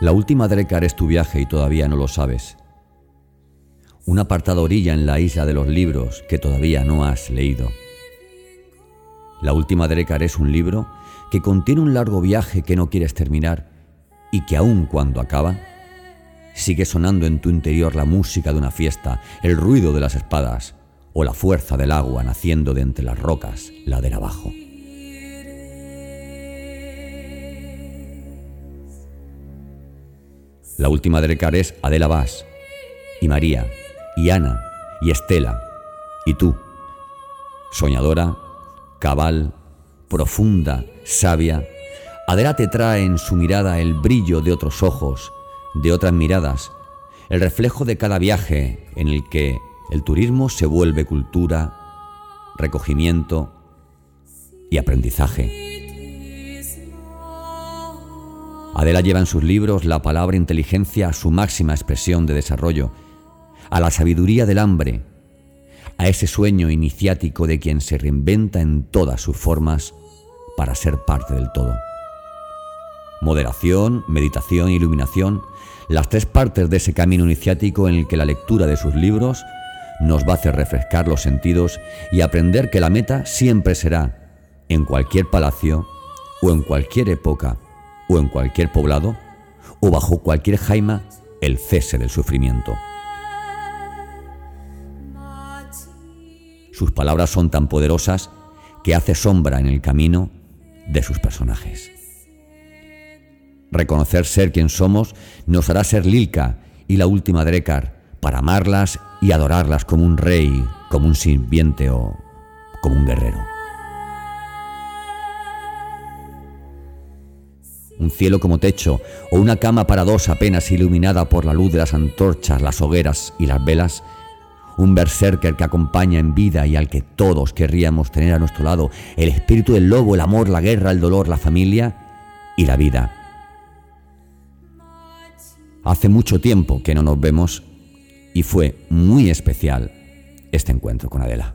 La última Drekar es tu viaje y todavía no lo sabes. Una apartada orilla en la isla de los libros que todavía no has leído. La última Drekar es un libro que contiene un largo viaje que no quieres terminar y que aun cuando acaba, sigue sonando en tu interior la música de una fiesta, el ruido de las espadas o la fuerza del agua naciendo de entre las rocas, ladera abajo. La última de es Adela Vaz, y María, y Ana, y Estela, y tú. Soñadora, cabal, profunda, sabia, Adela te trae en su mirada el brillo de otros ojos, de otras miradas, el reflejo de cada viaje en el que el turismo se vuelve cultura, recogimiento y aprendizaje. Adela lleva en sus libros la palabra inteligencia a su máxima expresión de desarrollo, a la sabiduría del hambre, a ese sueño iniciático de quien se reinventa en todas sus formas para ser parte del todo. Moderación, meditación iluminación, las tres partes de ese camino iniciático en el que la lectura de sus libros nos va a hacer refrescar los sentidos y aprender que la meta siempre será, en cualquier palacio o en cualquier época, o en cualquier poblado, o bajo cualquier jaima, el cese del sufrimiento. Sus palabras son tan poderosas que hace sombra en el camino de sus personajes. Reconocer ser quien somos nos hará ser Lilka y la última Drekar para amarlas y adorarlas como un rey, como un sirviente o como un guerrero. Un cielo como techo o una cama para dos apenas iluminada por la luz de las antorchas, las hogueras y las velas, un berserker que acompaña en vida y al que todos querríamos tener a nuestro lado, el espíritu del lobo, el amor, la guerra, el dolor, la familia y la vida. Hace mucho tiempo que no nos vemos y fue muy especial este encuentro con Adela.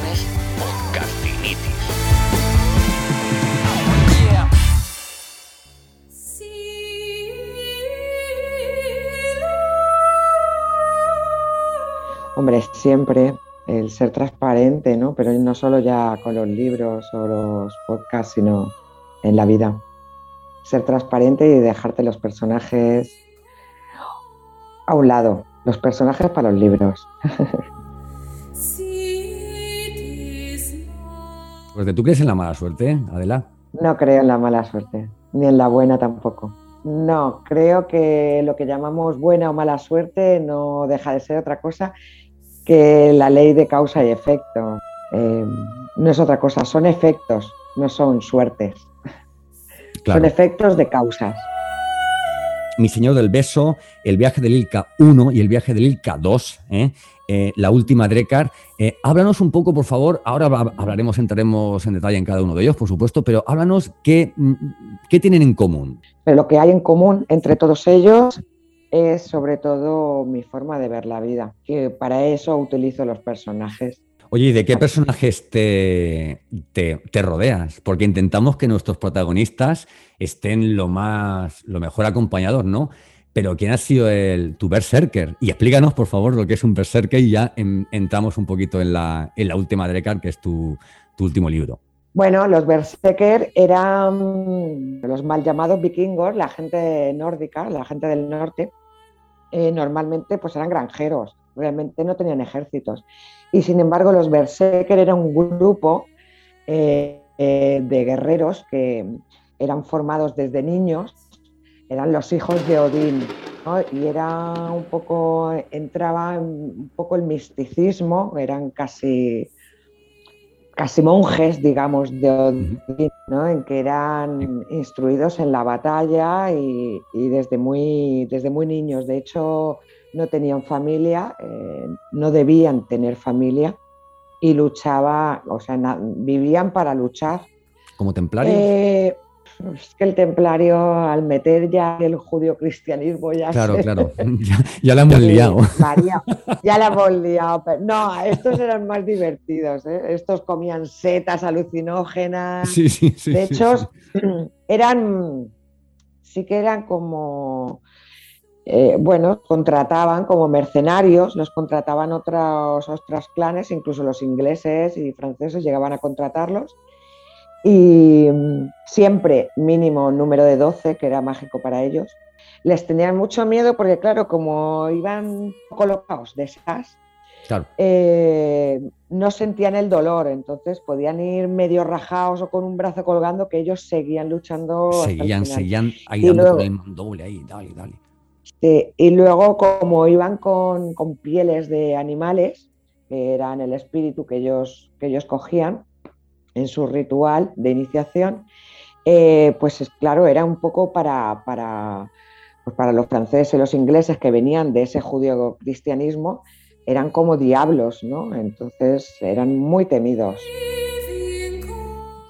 Tienes. Hombre, siempre el ser transparente, ¿no? Pero no solo ya con los libros o los podcasts, sino en la vida. Ser transparente y dejarte los personajes a un lado, los personajes para los libros. Porque tú crees en la mala suerte, Adela. No creo en la mala suerte, ni en la buena tampoco. No, creo que lo que llamamos buena o mala suerte no deja de ser otra cosa que la ley de causa y efecto. Eh, no es otra cosa, son efectos, no son suertes. Son efectos de causas. Mi Señor del Beso, el viaje del Ilka 1 y el viaje del Ilka 2, ¿eh? Eh, la última Drekar. Eh, háblanos un poco, por favor, ahora hablaremos, entraremos en detalle en cada uno de ellos, por supuesto, pero háblanos qué, mm, qué tienen en común. Pero lo que hay en común entre todos ellos es sobre todo mi forma de ver la vida, que para eso utilizo los personajes. Oye, ¿y de qué personajes te, te, te, rodeas? Porque intentamos que nuestros protagonistas estén lo más, lo mejor acompañados, ¿no? Pero ¿quién ha sido el, tu berserker? Y explícanos, por favor, lo que es un berserker y ya entramos un poquito en la, la última Drekar, que es tu, último libro. Bueno, los berserker eran los mal llamados vikingos, la gente nórdica, la gente del norte. Eh, normalmente pues eran granjeros, realmente no tenían ejércitos. Y sin embargo, los berserker eran un grupo eh, de guerreros que eran formados desde niños, eran los hijos de Odín, y era un poco, entraba un poco el misticismo, eran casi, casi monjes, digamos, de Odín, en que eran instruidos en la batalla y, desde, muy, desde muy niños. De hecho, no tenían familia, eh, no debían tener familia y luchaba, o sea, vivían para luchar. ¿Como templarios? Eh, es que el templario, al meter ya el judío-cristianismo, ya. Claro, claro. Ya, la hemos liado. ya la hemos liado. no, estos eran más divertidos. ¿eh? Estos comían setas alucinógenas. Sí, sí, sí. De hecho, eran. Sí que eran como. Eh, bueno, contrataban como mercenarios, los contrataban otros, otros clanes, incluso los ingleses y franceses llegaban a contratarlos y mm, siempre mínimo número de 12, que era mágico para ellos. Les tenían mucho miedo porque, claro, como iban colocados de esas, eh, no sentían el dolor, entonces podían ir medio rajados o con un brazo colgando que ellos seguían luchando. Seguían, seguían ahí dando el mandoble, ahí, dale, dale. y luego como iban con, con, pieles de animales, que eran el espíritu que ellos, que ellos cogían, en su ritual de iniciación, eh, pues claro, era un poco para, para, pues para los franceses y los ingleses que venían de ese judío cristianismo, eran como diablos, ¿no? Entonces eran muy temidos.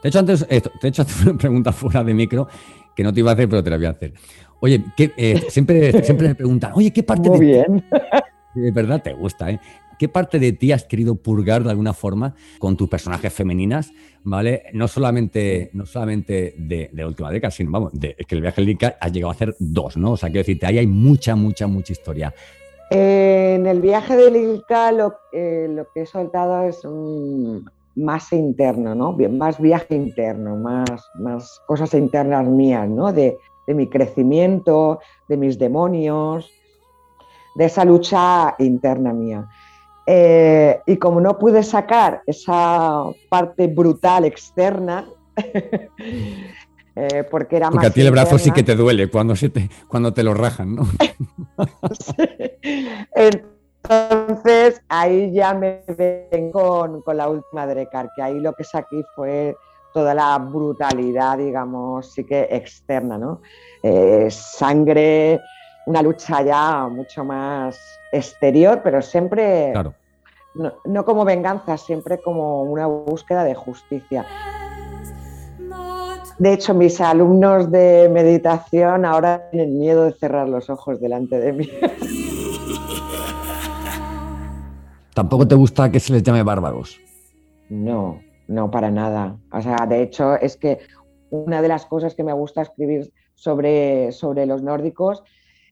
Te he hecho antes, te he hecho una pregunta fuera de micro que no te iba a hacer, pero te la voy a hacer. Oye, eh, siempre, siempre me preguntan, oye, ¿qué parte Muy bien. De verdad te gusta, ¿eh? ¿Qué parte de ti has querido purgar de alguna forma con tus personajes femeninas? ¿Vale? No solamente, no solamente de, la última década, sino vamos, de, que el viaje del Inca ha llegado a hacer dos, ¿no? O sea, quiero decirte, ahí hay mucha, mucha, mucha historia. en el viaje del Inca lo, eh, lo que he soltado es más interno, ¿no? Más viaje interno, más, más cosas internas mías, ¿no? De, de mi crecimiento, de mis demonios, de esa lucha interna mía. Eh, y como no pude sacar esa parte brutal externa, eh, porque era porque a ti el brazo sí que te duele cuando, se te, cuando te lo rajan, ¿no? Entonces ahí ya me ven con, la última Drecar, que ahí lo que saqué fue toda la brutalidad, digamos, sí que externa, ¿no? Eh, sangre, una lucha ya mucho más exterior, pero siempre no, como venganza, siempre como una búsqueda de justicia. De hecho, mis alumnos de meditación ahora tienen miedo de cerrar los ojos delante de mí. ¿Tampoco te gusta que se les llame bárbaros? No, no, para nada. O sea, de hecho, es que una de las cosas que me gusta escribir sobre, sobre los nórdicos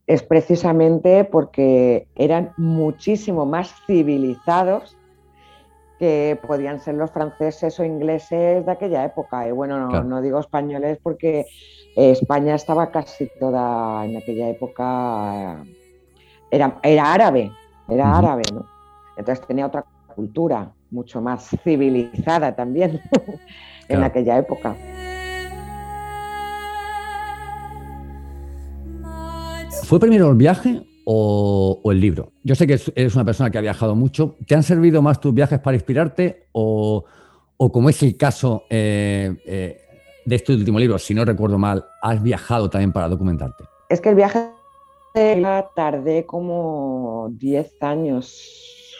es precisamente porque eran muchísimo más civilizados que podían ser los franceses o ingleses de aquella época. Y bueno, no, digo españoles porque España estaba casi toda en aquella época, era, era árabe, era árabe, ¿no? Entonces tenía otra cultura mucho más civilizada también en aquella época. ¿Fue primero el viaje o, el libro? Yo sé que eres una persona que ha viajado mucho. ¿Te han servido más tus viajes para inspirarte o, como es el caso eh, eh, de este último libro, si no recuerdo mal, has viajado también para documentarte? Es que el viaje tardé como 10 años.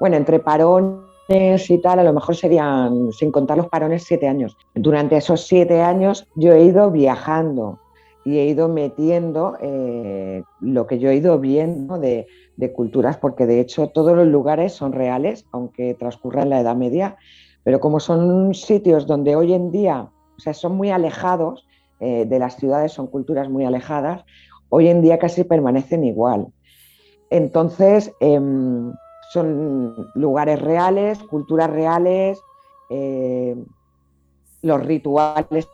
Bueno, entre parones y tal, a lo mejor serían, sin contar los parones, 7 años. Durante esos 7 años yo he ido viajando y he ido metiendo eh, lo que yo he ido viendo de, culturas, porque de hecho todos los lugares son reales, aunque transcurra en la Edad Media, pero como son sitios donde hoy en día, o sea, son muy alejados eh, de las ciudades, son culturas muy alejadas, hoy en día casi permanecen igual. Entonces, em, son lugares reales, culturas reales, eh, los rituales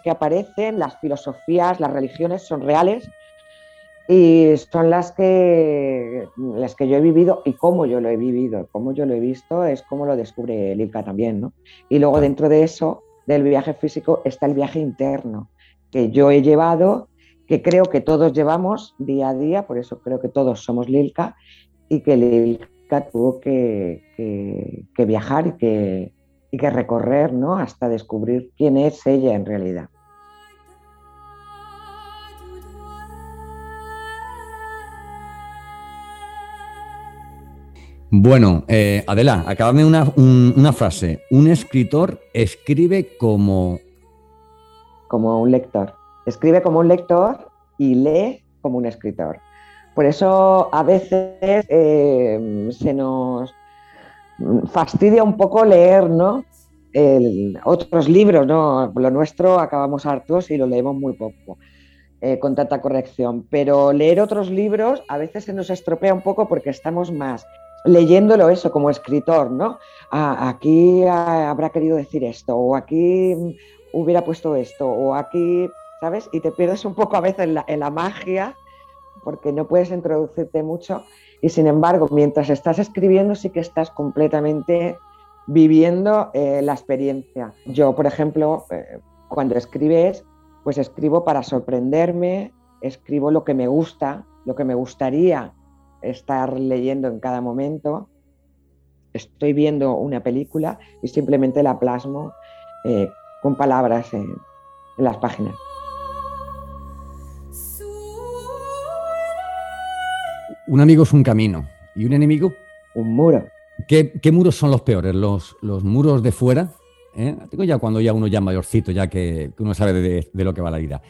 que aparecen, las filosofías, las religiones son reales Y son las que, las que yo he vivido y cómo yo lo he vivido, cómo yo lo he visto, es como lo descubre Lilka también, ¿no? Y luego dentro de eso, del viaje físico, está el viaje interno, que yo he llevado, que creo que todos llevamos día a día, por eso creo que todos somos Lilka, y que Lilka tuvo que, que, viajar y que, y que recorrer, ¿no? Hasta descubrir quién es ella en realidad. Bueno, eh, Adela, acabame una, una frase. Un escritor escribe como... Como un lector. Escribe como un lector y lee como un escritor. Por eso a veces eh, se nos fastidia un poco leer, ¿no? otros libros, ¿no? Lo nuestro acabamos hartos y lo leemos muy poco. Eh, con tanta corrección, pero leer otros libros a veces se nos estropea un poco porque estamos más leyéndolo eso como escritor, ¿no? Ah, aquí habrá querido decir esto, o aquí hubiera puesto esto, o aquí, ¿sabes? Y te pierdes un poco a veces en la, magia porque no puedes introducirte mucho y sin embargo, mientras estás escribiendo sí que estás completamente viviendo eh, la experiencia. Yo, por ejemplo, eh, cuando escribes, pues escribo para sorprenderme, escribo lo que me gusta, lo que me gustaría estar leyendo en cada momento. Estoy viendo una película y simplemente la plasmo eh, con palabras en, las páginas. Un amigo es un camino y un enemigo un muro. ¿Qué, muros son los peores? ¿Los, los muros de fuera? ¿Eh? Tengo ya cuando ya uno ya mayorcito, ya que, uno sabe de, de, lo que va la vida.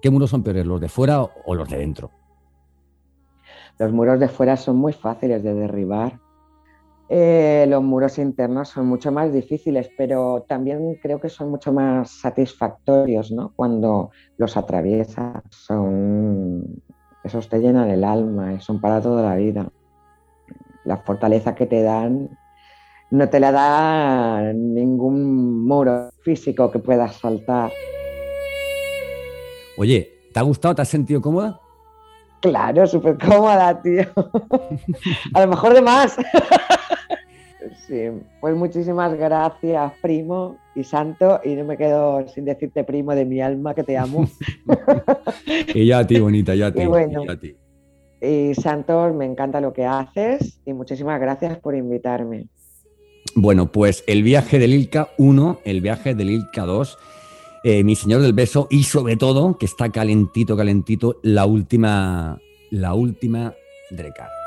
¿Qué muros son peores, los de fuera o los de dentro? Los muros de fuera son muy fáciles de derribar. Eh, los muros internos son mucho más difíciles, pero también creo que son mucho más satisfactorios ¿no? cuando los atraviesas. Son, esos te llenan el alma, son para toda la vida. La fortaleza que te dan no te la da ningún muro físico que puedas saltar. Oye, ¿te ha gustado? ¿Te has sentido cómoda? Claro, súper cómoda, tío. A lo mejor de más. Sí, pues muchísimas gracias, primo y santo, y no me quedo sin decirte primo de mi alma que te amo. y ya a ti, bonita, ya a ti. Y, bueno, a ti. y Santos, me encanta lo que haces y muchísimas gracias por invitarme. Bueno, pues el viaje del Ilka 1, el viaje del Ilka 2 eh, mi Señor del Beso y sobre todo, que está calentito, calentito, la última, la última Drecar.